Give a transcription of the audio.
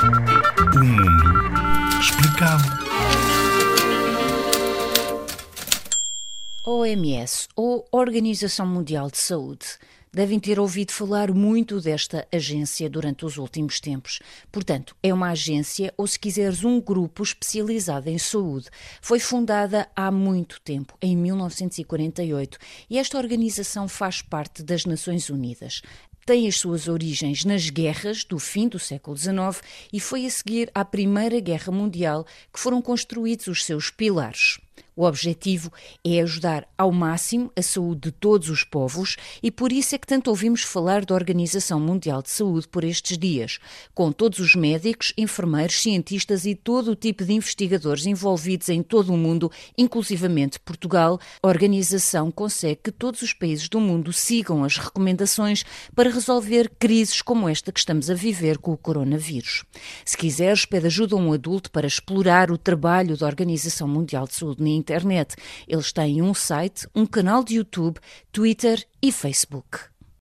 O mundo explicado. OMS, ou Organização Mundial de Saúde. Devem ter ouvido falar muito desta agência durante os últimos tempos. Portanto, é uma agência, ou se quiseres, um grupo especializado em saúde. Foi fundada há muito tempo, em 1948, e esta organização faz parte das Nações Unidas tem as suas origens nas guerras do fim do século XIX e foi a seguir à Primeira Guerra Mundial que foram construídos os seus pilares. O objetivo é ajudar ao máximo a saúde de todos os povos e por isso é que tanto ouvimos falar da Organização Mundial de Saúde por estes dias, com todos os médicos, enfermeiros, cientistas e todo o tipo de investigadores envolvidos em todo o mundo, inclusivamente Portugal. A organização consegue que todos os países do mundo sigam as recomendações para resolver crises como esta que estamos a viver com o coronavírus. Se quiseres, pede ajuda a um adulto para explorar o trabalho da Organização Mundial de Saúde na internet. Eles têm um site, um canal de YouTube, Twitter e Facebook.